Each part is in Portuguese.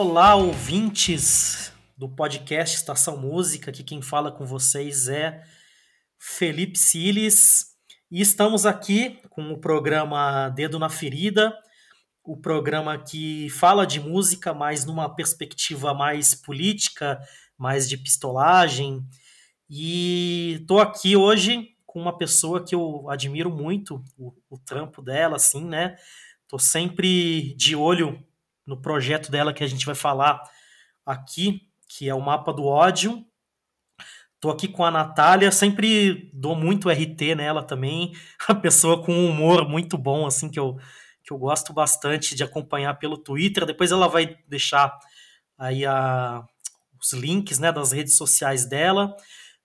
Olá, ouvintes do podcast Estação Música. Aqui quem fala com vocês é Felipe Siles. E estamos aqui com o programa Dedo na Ferida, o programa que fala de música, mas numa perspectiva mais política, mais de pistolagem. E estou aqui hoje com uma pessoa que eu admiro muito, o, o trampo dela, assim, né? Tô sempre de olho no projeto dela que a gente vai falar aqui, que é o Mapa do Ódio. Tô aqui com a Natália, sempre dou muito RT nela também, a pessoa com um humor muito bom, assim, que eu, que eu gosto bastante de acompanhar pelo Twitter. Depois ela vai deixar aí a, os links, né, das redes sociais dela.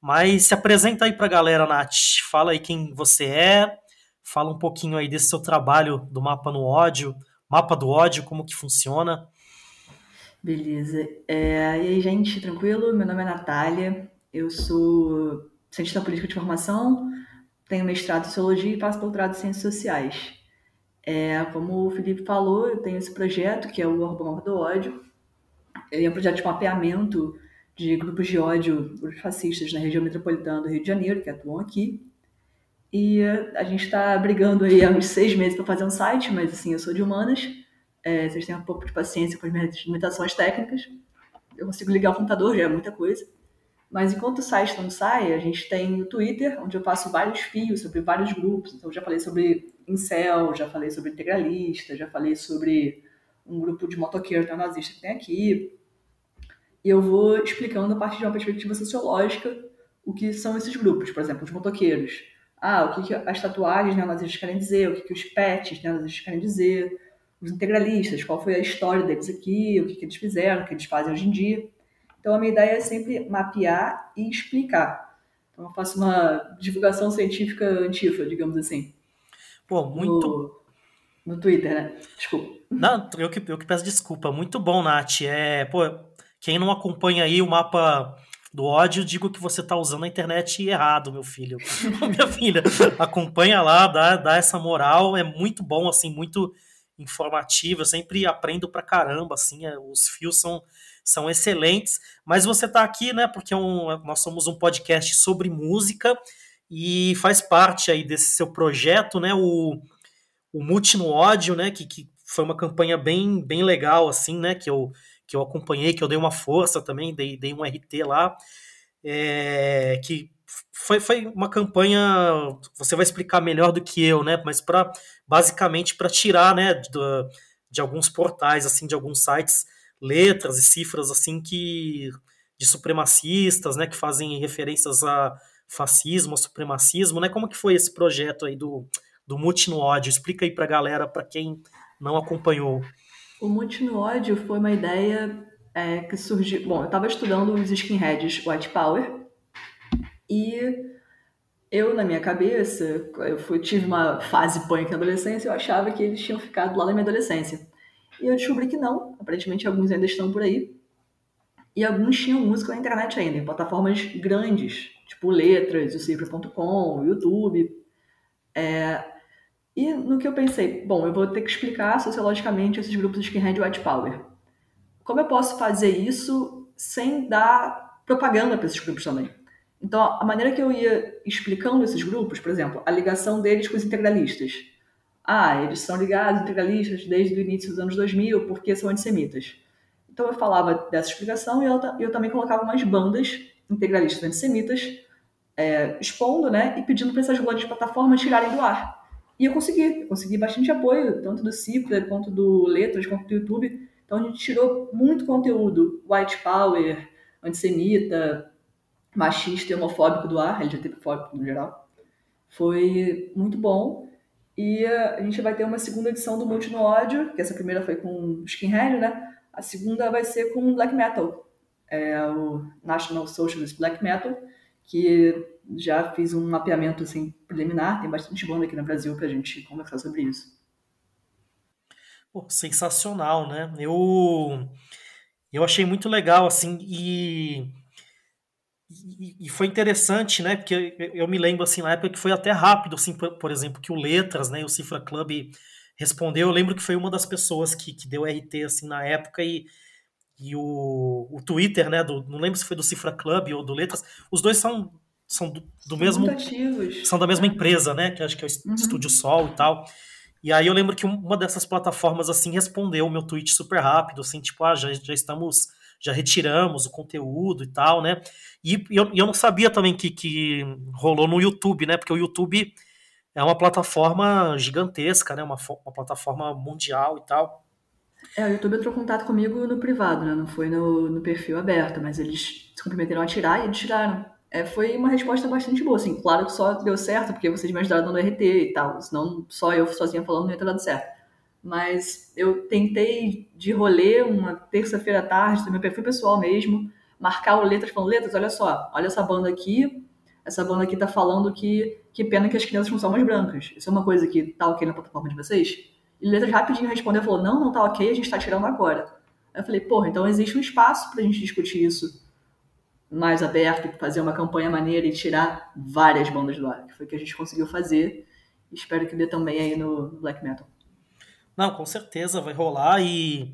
Mas se apresenta aí pra galera, Nath. Fala aí quem você é, fala um pouquinho aí desse seu trabalho do Mapa no Ódio, Mapa do ódio, como que funciona? Beleza. É, e aí, gente, tranquilo? Meu nome é Natália, eu sou cientista política de formação, tenho mestrado em Sociologia e faço doutorado em Ciências Sociais. É, como o Felipe falou, eu tenho esse projeto, que é o Mapa do Ódio. Ele é um projeto de mapeamento de grupos de ódio, grupos fascistas na região metropolitana do Rio de Janeiro, que atuam aqui. E a gente está brigando aí há uns seis meses para fazer um site, mas assim, eu sou de humanas, é, vocês têm um pouco de paciência com as minhas limitações técnicas. Eu consigo ligar o computador, já é muita coisa. Mas enquanto o site não sai, a gente tem o Twitter, onde eu faço vários fios sobre vários grupos. Então, já falei sobre incel, já falei sobre integralista, já falei sobre um grupo de motoqueiro neonazista que tem aqui. E eu vou explicando a partir de uma perspectiva sociológica o que são esses grupos. Por exemplo, os motoqueiros ah, o que, que as tatuagens neonazistas querem dizer, o que, que os pets neonazistas querem dizer, os integralistas, qual foi a história deles aqui, o que, que eles fizeram, o que eles fazem hoje em dia. Então, a minha ideia é sempre mapear e explicar. Então, eu faço uma divulgação científica antifa, digamos assim. Pô, muito. No, no Twitter, né? Desculpa. Não, eu que, eu que peço desculpa. Muito bom, Nath. É, pô, quem não acompanha aí o mapa do ódio, digo que você está usando a internet errado, meu filho. Minha filha, acompanha lá, dá, dá essa moral, é muito bom, assim, muito informativo, eu sempre aprendo pra caramba, assim, é, os fios são, são excelentes, mas você está aqui, né, porque é um, nós somos um podcast sobre música e faz parte aí desse seu projeto, né, o, o Multi no Ódio, né, que, que foi uma campanha bem, bem legal, assim, né, que eu que eu acompanhei, que eu dei uma força também, dei, dei um RT lá, é, que foi, foi uma campanha, você vai explicar melhor do que eu, né? Mas para basicamente para tirar, né, de, de alguns portais, assim, de alguns sites, letras e cifras assim que de supremacistas, né, que fazem referências a fascismo, a supremacismo, né? Como que foi esse projeto aí do do Mute no ódio? Explica aí para a galera, para quem não acompanhou. O Mute no ódio foi uma ideia é, que surgiu. Bom, eu estava estudando os skinheads White Power e eu, na minha cabeça, eu fui, tive uma fase punk na adolescência, eu achava que eles tinham ficado lá na minha adolescência. E eu descobri que não, aparentemente alguns ainda estão por aí. E alguns tinham música na internet ainda, em plataformas grandes, tipo Letras, o Cifra.com, YouTube. É, e no que eu pensei, bom, eu vou ter que explicar sociologicamente esses grupos de skinhead white power. Como eu posso fazer isso sem dar propaganda para esses grupos também? Então, a maneira que eu ia explicando esses grupos, por exemplo, a ligação deles com os integralistas. Ah, eles são ligados integralistas desde o início dos anos 2000 porque são antissemitas. Então, eu falava dessa explicação e eu, eu também colocava umas bandas integralistas antissemitas é, expondo né, e pedindo para essas grandes plataformas tirarem do ar. E eu consegui, eu consegui bastante apoio, tanto do Cipler, quanto do Letras, quanto do YouTube. Então a gente tirou muito conteúdo white power, antissemita, machista e homofóbico do ar, LGBTfóbico no geral. Foi muito bom. E a gente vai ter uma segunda edição do Multi no Ódio, que essa primeira foi com Skinhead, né? A segunda vai ser com Black Metal, é o National Socialist Black Metal, que já fiz um mapeamento assim, preliminar, tem bastante banda aqui no Brasil para a gente conversar sobre isso. Pô, sensacional, né? Eu, eu achei muito legal, assim, e, e, e, foi interessante, né? Porque eu, me lembro, assim, na época que foi até rápido, assim, por, por exemplo, que o Letras, né, o Cifra Club respondeu. Eu lembro que foi uma das pessoas que, que deu RT, assim, na época, e e o, o Twitter, né? Do, não lembro se foi do Cifra Club ou do Letras. Os dois são, são do, do mesmo. São da mesma empresa, né? Que acho que é o uhum. Estúdio Sol e tal. E aí eu lembro que uma dessas plataformas assim respondeu o meu tweet super rápido, assim, tipo, ah, já, já estamos, já retiramos o conteúdo e tal, né? E, e eu, eu não sabia também que, que rolou no YouTube, né? Porque o YouTube é uma plataforma gigantesca, né? Uma, uma plataforma mundial e tal. É, o YouTube entrou em contato comigo no privado, né? Não foi no, no perfil aberto, mas eles se comprometeram a tirar e eles tiraram. É, foi uma resposta bastante boa, assim. Claro que só deu certo porque vocês me ajudaram dando RT e tal, senão só eu sozinha falando não ia ter dado certo. Mas eu tentei de rolê uma terça-feira à tarde, no meu perfil pessoal mesmo, marcar o Letras falando, Letras, olha só, olha essa banda aqui, essa banda aqui tá falando que que pena que as crianças não são mais brancas. Isso é uma coisa que tá ok na plataforma de vocês? E Letras rapidinho respondeu falou: não, não tá ok, a gente tá tirando agora. Aí eu falei: porra, então existe um espaço pra gente discutir isso mais aberto, fazer uma campanha maneira e tirar várias bandas do ar, que foi o que a gente conseguiu fazer. Espero que dê também aí no Black Metal. Não, com certeza vai rolar e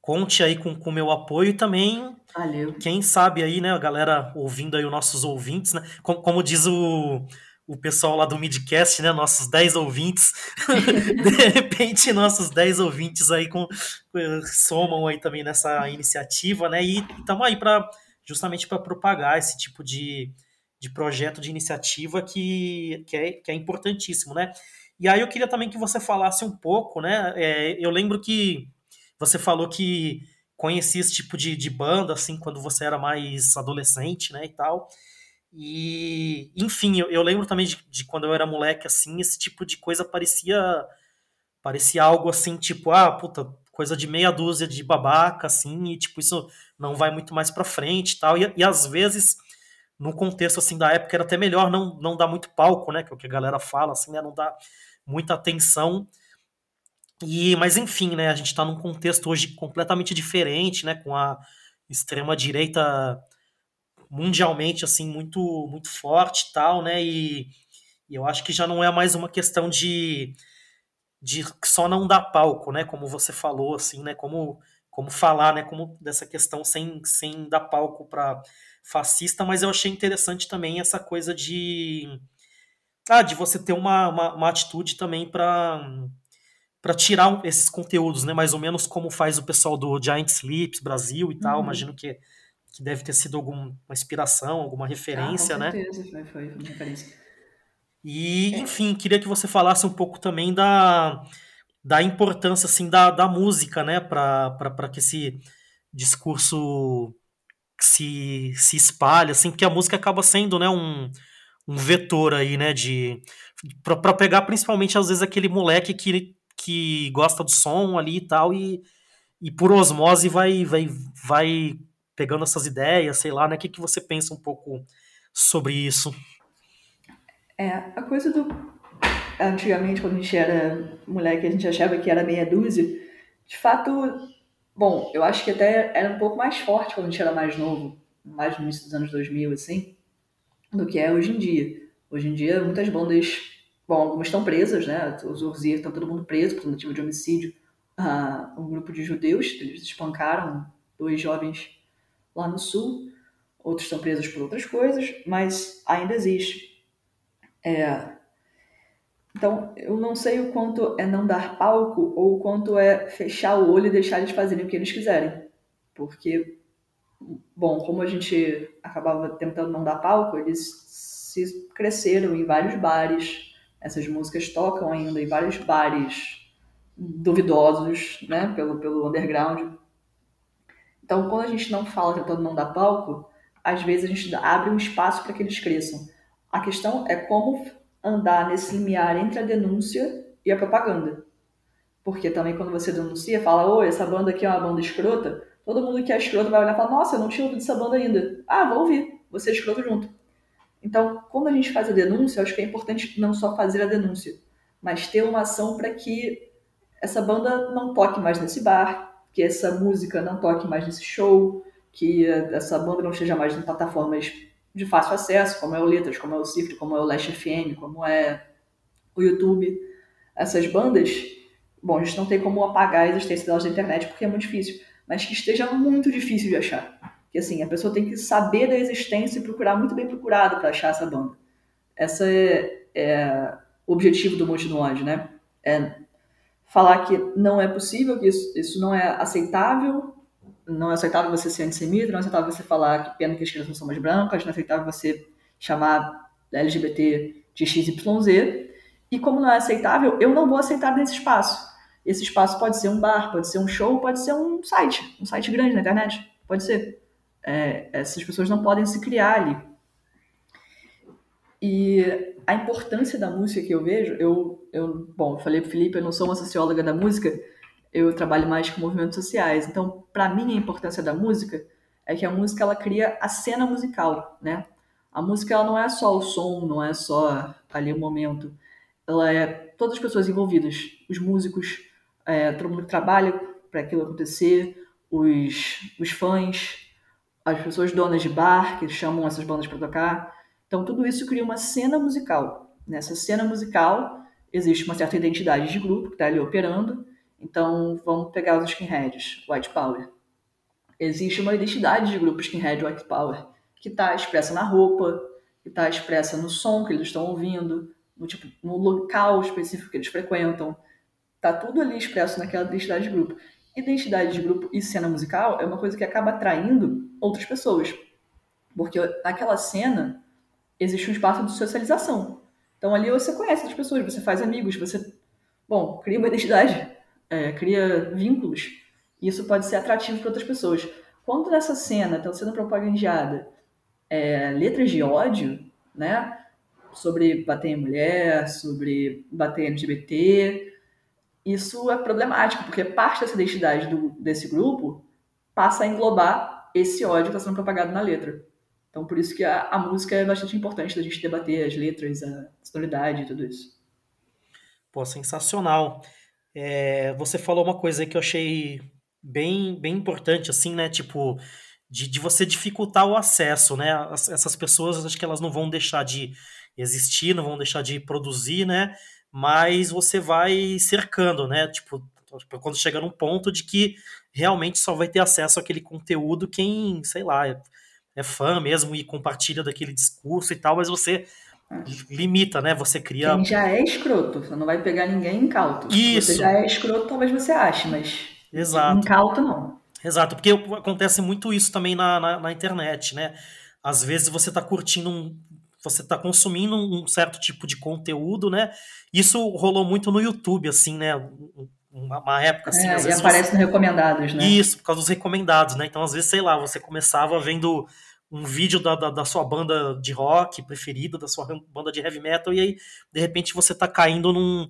conte aí com o meu apoio e também. Valeu. Quem sabe aí, né, a galera ouvindo aí os nossos ouvintes, né? Como, como diz o, o pessoal lá do Midcast, né? Nossos 10 ouvintes. de repente, nossos 10 ouvintes aí com, somam aí também nessa iniciativa, né? E estamos aí para justamente para propagar esse tipo de, de projeto, de iniciativa que, que, é, que é importantíssimo, né? E aí eu queria também que você falasse um pouco, né? É, eu lembro que você falou que conhecia esse tipo de, de banda, assim, quando você era mais adolescente, né, e tal. E, enfim, eu, eu lembro também de, de, quando eu era moleque, assim, esse tipo de coisa parecia parecia algo assim, tipo, ah, puta, coisa de meia dúzia de babaca, assim, e tipo, isso não vai muito mais pra frente tal. E, e às vezes, no contexto, assim, da época, era até melhor não, não dar muito palco, né, que é o que a galera fala, assim, né, não dar muita atenção. E, mas enfim, né, a gente está num contexto hoje completamente diferente, né, com a extrema direita mundialmente assim muito muito forte e tal, né? E, e, eu acho que já não é mais uma questão de de só não dar palco, né? Como você falou assim, né? Como como falar, né? Como dessa questão sem sem dar palco para fascista, mas eu achei interessante também essa coisa de ah, de você ter uma, uma, uma atitude também para para tirar esses conteúdos, né? Mais ou menos como faz o pessoal do Giant Sleeps Brasil e tal. Uhum. Imagino que que deve ter sido alguma inspiração, alguma referência, ah, com certeza, né? Foi, foi uma referência. E, enfim, queria que você falasse um pouco também da, da importância assim da, da música, né, para que esse discurso se, se espalhe, assim, porque a música acaba sendo, né, um, um vetor aí, né, de para pegar principalmente às vezes aquele moleque que, que gosta do som ali e tal e, e por osmose vai vai vai pegando essas ideias, sei lá, né? O que, que você pensa um pouco sobre isso? É, a coisa do. Antigamente, quando a gente era moleque, a gente achava que era meia dúzia. De fato, bom, eu acho que até era um pouco mais forte quando a gente era mais novo, mais no início dos anos 2000, assim, do que é hoje em dia. Hoje em dia, muitas bandas, bom, algumas estão presas, né? Os Urzir estão todo mundo preso por tentativa de homicídio. Ah, um grupo de judeus, eles espancaram dois jovens lá no sul, outros estão presos por outras coisas, mas ainda existe. É... Então, eu não sei o quanto é não dar palco ou o quanto é fechar o olho e deixar eles fazerem o que eles quiserem. Porque, bom, como a gente acabava tentando não dar palco, eles se cresceram em vários bares, essas músicas tocam ainda em vários bares duvidosos, né, pelo, pelo underground. Então, quando a gente não fala tentando não dar palco, às vezes a gente abre um espaço para que eles cresçam. A questão é como andar nesse limiar entre a denúncia e a propaganda. Porque também quando você denuncia, fala, oi, essa banda aqui é uma banda escrota, todo mundo que é escroto vai olhar e falar, nossa, eu não tinha ouvido essa banda ainda. Ah, vou ouvir, você é escroto junto. Então, quando a gente faz a denúncia, eu acho que é importante não só fazer a denúncia, mas ter uma ação para que essa banda não toque mais nesse bar, que essa música não toque mais nesse show, que essa banda não esteja mais em plataformas de fácil acesso, como é o Letras, como é o Cifre, como é o Last FM, como é o YouTube. Essas bandas, bom, a gente não tem como apagar a existência delas na internet porque é muito difícil, mas que esteja muito difícil de achar. Que assim, a pessoa tem que saber da existência e procurar muito bem procurado para achar essa banda. Essa é, é o objetivo do Monte no Ódio, né? É falar que não é possível, que isso, isso não é aceitável, não é aceitável você ser antissemita, não é aceitável você falar que pena que as crianças não são mais brancas, não é aceitável você chamar LGBT de XYZ, e como não é aceitável, eu não vou aceitar nesse espaço. Esse espaço pode ser um bar, pode ser um show, pode ser um site, um site grande na internet, pode ser. É, essas pessoas não podem se criar ali. E a importância da música que eu vejo, eu, eu bom, eu falei pro Felipe, eu não sou uma socióloga da música, eu trabalho mais com movimentos sociais. Então, para mim, a importância da música é que a música ela cria a cena musical, né? A música ela não é só o som, não é só ali o momento. Ela é todas as pessoas envolvidas, os músicos, é, todo mundo que trabalha para aquilo acontecer, os, os fãs, as pessoas donas de bar que chamam essas bandas para tocar. Então tudo isso cria uma cena musical. Nessa cena musical existe uma certa identidade de grupo que está ali operando. Então vamos pegar os skinheads, White Power. Existe uma identidade de grupo skinhead White Power que está expressa na roupa, que está expressa no som que eles estão ouvindo, no, tipo, no local específico que eles frequentam. Tá tudo ali expresso naquela identidade de grupo. Identidade de grupo e cena musical é uma coisa que acaba atraindo outras pessoas. Porque naquela cena existe um espaço de socialização. Então ali você conhece as pessoas, você faz amigos, você, bom, cria uma identidade, é, cria vínculos. E isso pode ser atrativo para outras pessoas. Quando nessa cena está sendo propagandeada é, letras de ódio, né? Sobre bater em mulher, sobre bater em LGBT. Isso é problemático, porque parte dessa identidade do, desse grupo passa a englobar esse ódio que está sendo propagado na letra. Então, por isso que a, a música é bastante importante da gente debater as letras, a sonoridade e tudo isso. Pô, sensacional. É, você falou uma coisa aí que eu achei bem, bem importante, assim, né? Tipo, de, de você dificultar o acesso, né? As, essas pessoas, acho que elas não vão deixar de existir, não vão deixar de produzir, né? Mas você vai cercando, né? Tipo, quando chega num ponto de que realmente só vai ter acesso àquele conteúdo quem, sei lá, é, fã mesmo e compartilha daquele discurso e tal, mas você limita, né? Você cria. Quem já é escroto, você não vai pegar ninguém incauto. Isso. Você já é escroto, talvez você ache, mas. Exato. Incauto não. Exato, porque acontece muito isso também na, na, na internet, né? Às vezes você está curtindo um. Você está consumindo um certo tipo de conteúdo, né? Isso rolou muito no YouTube, assim, né? Uma, uma época assim. É, às vezes aparece você... nos recomendados, né? Isso, por causa dos recomendados, né? Então, às vezes, sei lá, você começava vendo um vídeo da, da, da, sua banda de rock preferida, da sua banda de heavy metal, e aí, de repente, você tá caindo num,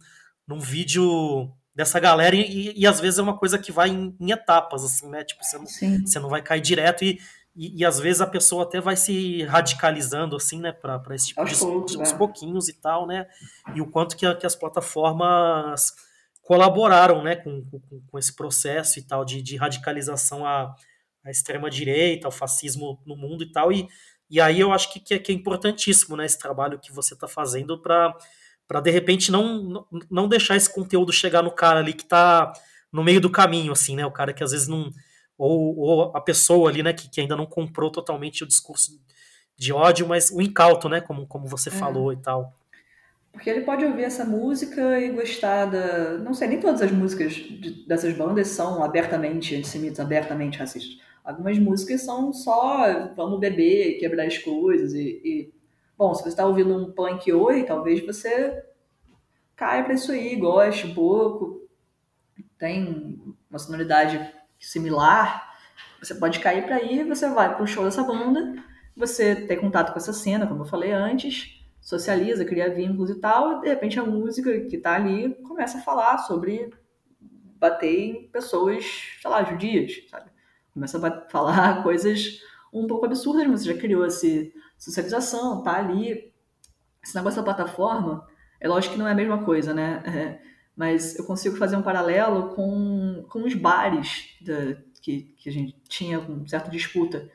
num vídeo dessa galera, e, e, às vezes é uma coisa que vai em, em etapas, assim, né? Tipo, você não, você não vai cair direto, e, e, e, às vezes a pessoa até vai se radicalizando, assim, né, para esse tipo Aos de poucos, aos é. pouquinhos e tal, né? E o quanto que, que as plataformas colaboraram, né, com, com, com esse processo e tal de, de radicalização à, à extrema-direita, ao fascismo no mundo e tal, e, e aí eu acho que, que, é, que é importantíssimo, né, esse trabalho que você está fazendo para para de repente não, não- deixar esse conteúdo chegar no cara ali que tá no meio do caminho, assim, né? O cara que às vezes não. Ou, ou a pessoa ali, né, que, que ainda não comprou totalmente o discurso de ódio, mas o incauto, né? Como, como você É. falou e tal. Porque ele pode ouvir essa música e gostar da. Não sei, nem todas as músicas de- dessas bandas são abertamente antissemitas, abertamente racistas. Algumas músicas são só vamos beber, quebrar as coisas e. e- Bom, se você está ouvindo um punk oi, talvez você caia para isso aí, goste um pouco, tem uma sonoridade similar, você pode cair para aí, você vai para o show dessa banda, você tem contato com essa cena, como eu falei antes, socializa, cria vínculos e tal, e de repente a música que tá ali começa a falar sobre bater em pessoas, sei lá, judias, sabe? Começa a falar coisas um pouco absurdas, mas você já criou essa socialização, tá ali. Esse negócio da plataforma, é lógico que não é a mesma coisa, né? É, mas eu consigo fazer um paralelo com, com os bares da- que, que a gente tinha com certa disputa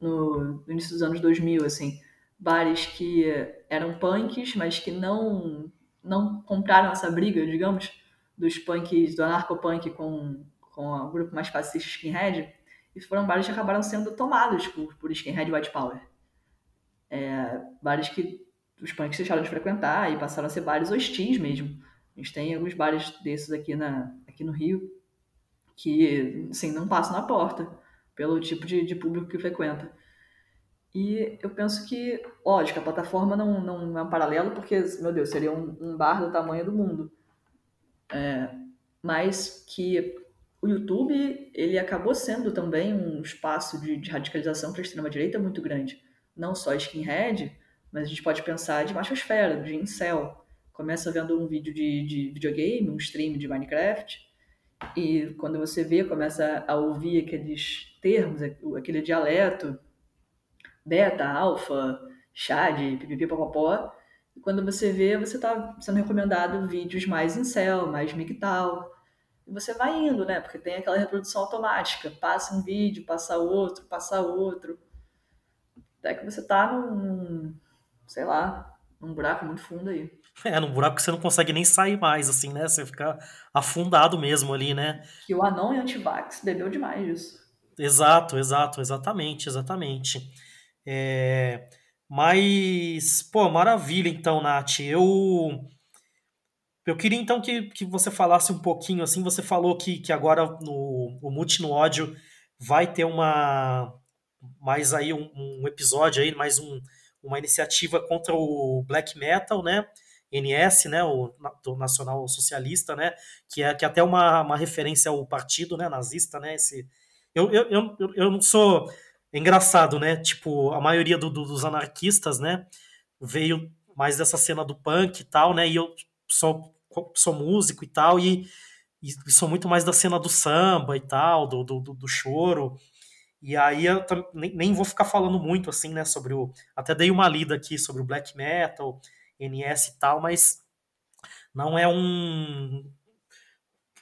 no, no início dos anos 2000, assim. Bares que eram punks, mas que não, não compraram essa briga, digamos, dos punks, do anarcopunk com, com o grupo mais fascista Skinhead, e foram bares que acabaram sendo tomados por, por Skinhead White Power. É, bares que os punks deixaram de frequentar e passaram a ser bares hostis mesmo. A gente tem alguns bares desses aqui, na, aqui no Rio que, assim, não passam na porta pelo tipo de, de público que frequenta. E eu penso que, lógico, a plataforma não, não é um paralelo, porque, meu Deus, seria um, um bar do tamanho do mundo. É, mas que o YouTube, ele acabou sendo também um espaço de, de radicalização para a extrema-direita muito grande. Não só skinhead, mas a gente pode pensar de machosfera, de incel. Começa vendo um vídeo de, de videogame, um stream de Minecraft, e quando você vê, começa a ouvir aqueles termos, aquele dialeto, beta, alfa, chad, pipipi, popopó, e quando você vê, você está sendo recomendado vídeos mais incel, mais migtal, e você vai indo, né? Porque tem aquela reprodução automática, passa um vídeo, passa outro, passa outro, até que você está num, sei lá, num buraco muito fundo aí. É, num buraco que você não consegue nem sair mais, assim, né? Você fica afundado mesmo ali, né? Que o anão e antivax bebeu demais disso. Exato, exato, exatamente, exatamente. É... Mas, pô, maravilha então, Nath. Eu eu queria então que, que você falasse um pouquinho, assim, você falou que, que agora no, o Multi no ódio vai ter uma mais aí um, um episódio aí, mais um, uma iniciativa contra o black metal, né? NS, né, o Nacional Socialista, né, que é que é até uma, uma referência ao partido, né, nazista, né, esse eu, eu, eu, eu não sou engraçado, né, tipo, a maioria do, do, dos anarquistas, né, veio mais dessa cena do punk e tal, né, e eu sou, sou músico e tal, e, e sou muito mais da cena do samba e tal, do, do, do choro, e aí eu nem, nem vou ficar falando muito, assim, né, sobre o, até dei uma lida aqui sobre o black metal, NS e tal, mas não é um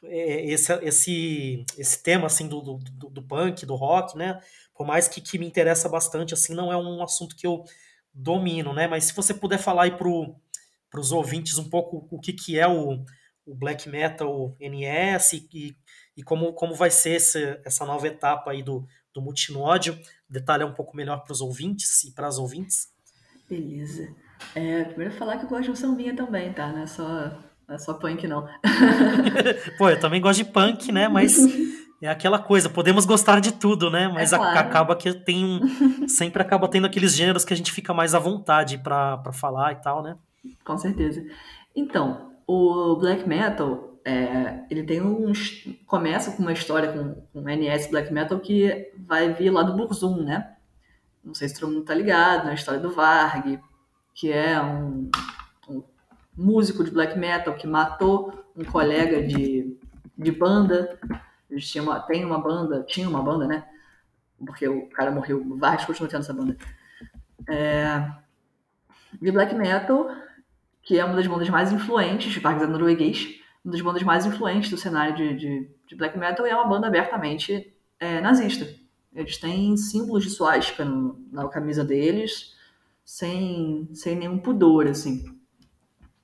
é, esse, esse, esse tema assim do, do, do, punk, do rock, né? Por mais que, que me interessa bastante, assim, não é um assunto que eu domino, né? Mas se você puder falar aí para os ouvintes um pouco o que, que é o, o black metal NS e, e como, como vai ser esse, essa nova etapa aí do, do multinódio, detalhar um pouco melhor para os ouvintes e para as ouvintes. Beleza. É, primeiro falar que eu gosto de um sambinha também, tá? Não é só, não é só punk, não. Pô, eu também gosto de punk, né? Mas é aquela coisa, podemos gostar de tudo, né? Mas é claro. acaba que tem um. Sempre acaba tendo aqueles gêneros que a gente fica mais à vontade para falar e tal, né? Com certeza. Então, o black metal, é, ele tem uns. Começa com uma história com, com NS Black Metal que vai vir lá do Burzum, né? Não sei se todo mundo tá ligado, na história do Varg, que é um, um músico de black metal que matou um colega de, de banda. Eles tinham uma, tem uma banda, tinha uma banda, né? Porque o cara morreu, vários continuam tendo essa banda. É, de black metal, que é uma das bandas mais influentes, de Parques norueguês, uma das bandas mais influentes do cenário de, de, de black metal e é uma banda abertamente é, nazista. Eles têm símbolos de suástica na camisa deles, sem, sem nenhum pudor, assim.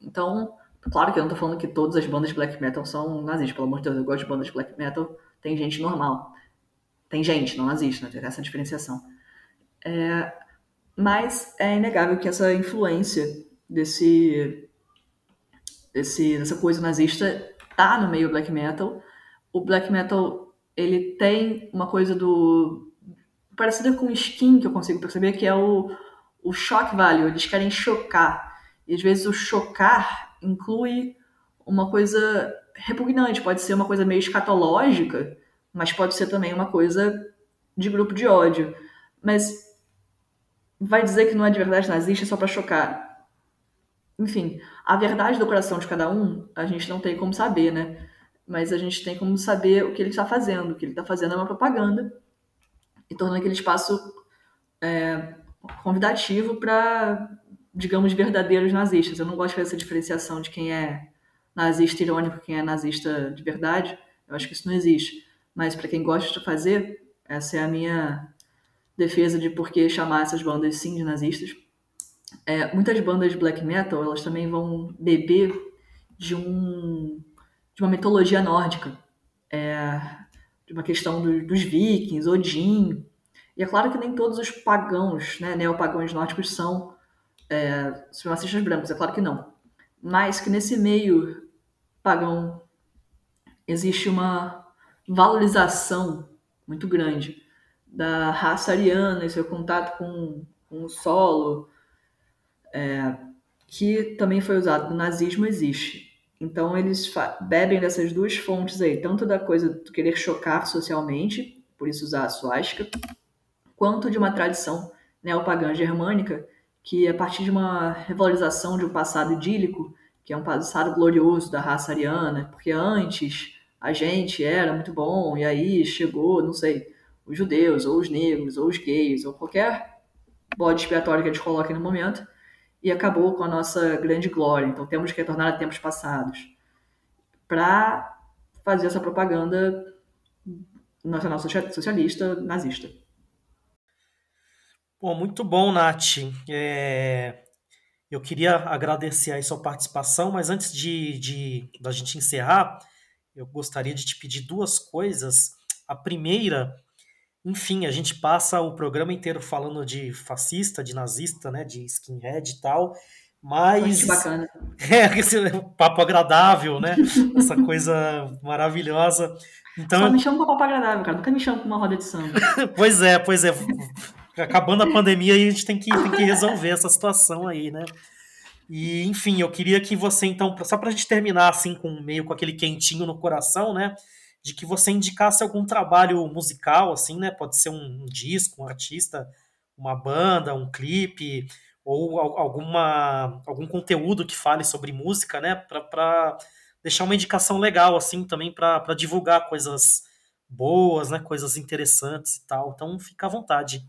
Então, claro que eu não tô falando que todas as bandas de black metal são nazistas, pelo amor de Deus, eu gosto de bandas de black metal, tem gente normal. Tem gente, não nazista, né? Tem essa diferenciação. É, mas é inegável que essa influência desse, desse, dessa coisa nazista tá no meio black metal. O black metal, ele tem uma coisa do... parecida com skin, que eu consigo perceber, que é o o shock value, eles querem chocar. E às vezes o chocar inclui uma coisa repugnante, pode ser uma coisa meio escatológica, mas pode ser também uma coisa de grupo de ódio. Mas vai dizer que não é de verdade nazista só para chocar. Enfim, a verdade do coração de cada um, a gente não tem como saber, né? Mas a gente tem como saber o que ele está fazendo. O que ele está fazendo é uma propaganda e tornando aquele espaço é, convidativo para, digamos, verdadeiros nazistas. Eu não gosto dessa diferenciação de quem é nazista irônico, quem é nazista de verdade. Eu acho que isso não existe. Mas para quem gosta de fazer, essa é a minha defesa de por que chamar essas bandas sim de nazistas. É, muitas bandas de black metal, elas também vão beber de um de uma mitologia nórdica. É, de uma questão do, dos vikings, Odin. E é claro que nem todos os pagãos, né, neopagãos nórdicos são é, supremacistas brancos, é claro que não. Mas que nesse meio pagão existe uma valorização muito grande da raça ariana e seu contato com, com o solo, é, que também foi usado no nazismo, existe. Então eles bebem dessas duas fontes aí, tanto da coisa do querer chocar socialmente, por isso usar a suástica, quanto de uma tradição neopagã germânica que a partir de uma revalorização de um passado idílico, que é um passado glorioso da raça ariana, porque antes a gente era muito bom e aí chegou, não sei, os judeus, ou os negros, ou os gays, ou qualquer bode expiatório que a gente coloque no momento, e acabou com a nossa grande glória. Então temos que retornar a tempos passados para fazer essa propaganda nacional socialista nazista. Bom, muito bom, Nath. É... Eu queria agradecer a sua participação, mas antes de, de da gente encerrar, eu gostaria de te pedir duas coisas. A primeira, enfim, a gente passa o programa inteiro falando de fascista, de nazista, né, de skinhead e tal, mas Muito bacana. É, esse papo agradável, né? Essa coisa maravilhosa. Então, Só me chama com papo agradável, cara. Nunca me chama com uma roda de samba. pois é, pois é. Acabando a pandemia, a gente tem que, tem que resolver essa situação aí, né? E, enfim, eu queria que você, então, só pra gente terminar, assim, com meio com aquele quentinho no coração, né? De que você indicasse algum trabalho musical, assim, né? Pode ser um, um disco, um artista, uma banda, um clipe, ou alguma, algum conteúdo que fale sobre música, né? Para deixar uma indicação legal, assim, também para divulgar coisas boas, né? Coisas interessantes e tal. Então, fica à vontade.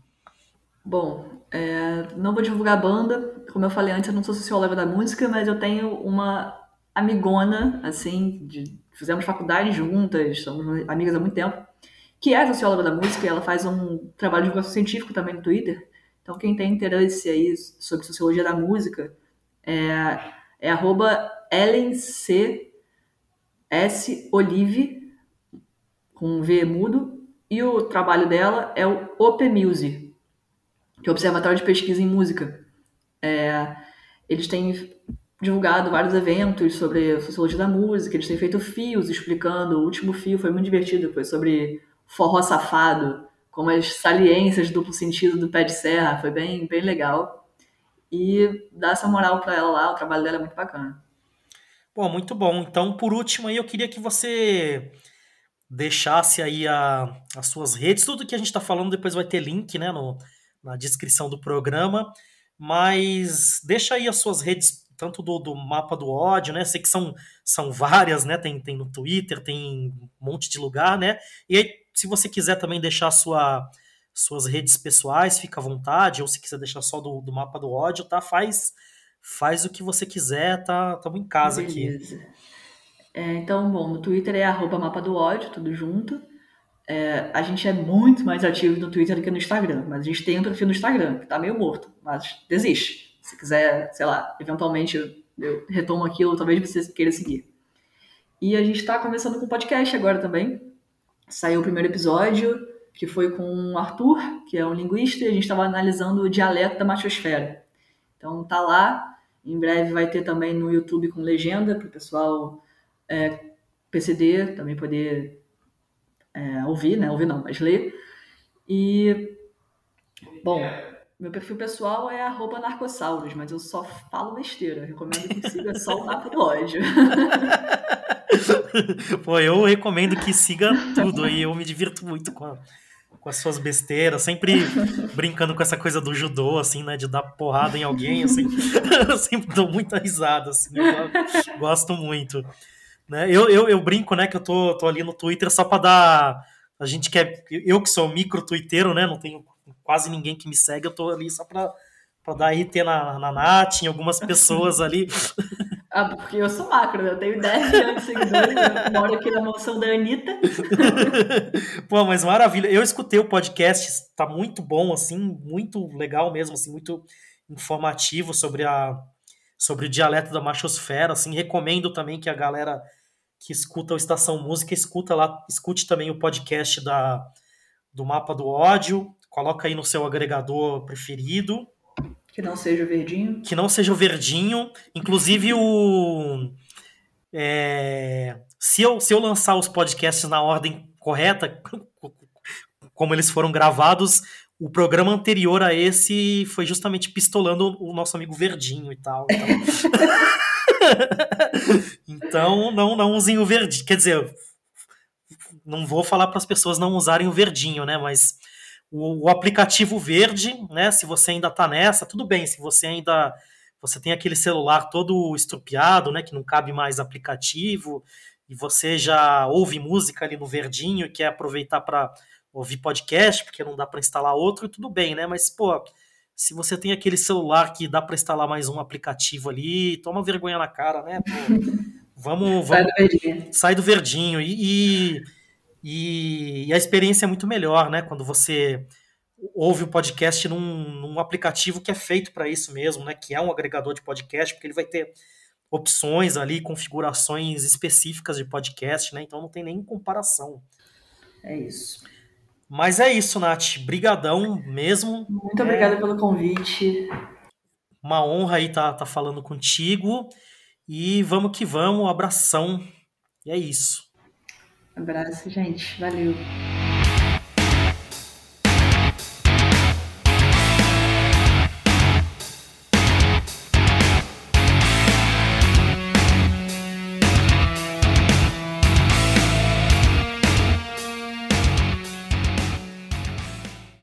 Bom, é, não vou divulgar a banda. Como eu falei antes, eu não sou socióloga da música, mas eu tenho uma amigona, assim, de, fizemos faculdade juntas, somos amigas há muito tempo, que é socióloga da música e ela faz um trabalho de divulgação científico também no Twitter. Então, quem tem interesse aí sobre sociologia da música é, é arroba com V mudo, e o trabalho dela é o OPMuse, que é o Observatório de Pesquisa em Música. É, eles têm divulgado vários eventos sobre sociologia da música, eles têm feito fios explicando, o último fio foi muito divertido, foi sobre forró safado, como as saliências duplo sentido do pé de serra, foi bem, bem legal. E dá essa moral para ela lá, o trabalho dela é muito bacana. Bom, muito bom. Então, por último aí, eu queria que você deixasse aí a, as suas redes. Tudo que a gente está falando depois vai ter link, né, no, na descrição do programa. Mas deixa aí as suas redes, tanto do, do mapa do ódio, né? Sei que são, são várias, né? Tem, tem no Twitter, tem um monte de lugar, né? E aí se você quiser também deixar sua, suas redes pessoais, fica à vontade, ou se quiser deixar só do, do mapa do ódio, tá? Faz, faz o que você quiser, tá? Estamos em casa Beleza. aqui. É, então, bom, no Twitter é arroba mapa do ódio, tudo junto. É, a gente é muito mais ativo no Twitter do que no Instagram, mas a gente tem um perfil no Instagram, que tá meio morto, mas desiste. Se quiser, sei lá, eventualmente eu, eu retomo aquilo, talvez você queira seguir. E a gente está começando com podcast agora também, saiu o primeiro episódio, que foi com o Arthur, que é um linguista, e a gente estava analisando o dialeto da machosfera. Então tá lá, em breve vai ter também no YouTube com legenda, para o pessoal é, PCD também poder é, ouvir, né? Ouvir não, mas ler. E, bom, meu perfil pessoal é arroba narcossauros, mas eu só falo besteira. Eu recomendo que siga só o Napo do Ódio. Pô, eu recomendo que siga tudo aí. Eu me divirto muito com, a, com as suas besteiras, sempre brincando com essa coisa do judô, assim, né? De dar porrada em alguém, assim. eu sempre dou muita risada, assim. Eu gosto muito. Né? Eu, eu, eu brinco, né, que eu tô, tô ali no Twitter só pra dar. A gente quer. Eu que sou micro twitteiro, né? Não tenho quase ninguém que me segue, eu tô ali só pra, pra dar IT na, na Nath, em algumas pessoas ali. Ah, porque eu sou macro, né? Eu tenho 10 milhões de seguidores, moro aqui na mansão da Anitta. Pô, mas maravilha. Eu escutei o podcast, tá muito bom, assim, muito legal mesmo, assim, muito informativo sobre a sobre o dialeto da machosfera, assim, recomendo também que a galera que escuta o Estação Música, escuta lá, escute também o podcast da, do Mapa do Ódio, coloca aí no seu agregador preferido. Que não seja o verdinho. Que não seja o verdinho. Inclusive o. É, se, eu, se eu lançar os podcasts na ordem correta, como eles foram gravados, o programa anterior a esse foi justamente pistolando o nosso amigo Verdinho e tal. Então, então não, não usem o Verdinho. Quer dizer, não vou falar para as pessoas não usarem o Verdinho, né? Mas o, o aplicativo verde, né? Se você ainda está nessa, tudo bem. Se você ainda você tem aquele celular todo estrupiado, né? Que não cabe mais aplicativo e você já ouve música ali no verdinho e quer aproveitar para ouvir podcast, porque não dá para instalar outro, tudo bem, né? Mas, pô, se você tem aquele celular que dá para instalar mais um aplicativo ali, toma vergonha na cara, né? Pô, vamos, vamos. Sai do verdinho. Sai do verdinho. E, e, e, a experiência é muito melhor, né? Quando você ouve o podcast num, num aplicativo que é feito para isso mesmo, né? Que é um agregador de podcast, porque ele vai ter opções ali, configurações específicas de podcast, né? Então não tem nem comparação. É isso. Mas é isso, Nath. Brigadão mesmo. Muito obrigada pelo convite. Uma honra aí estar tá, tá falando contigo. E vamos que vamos, um abração. E é isso. Abraço, gente. Valeu.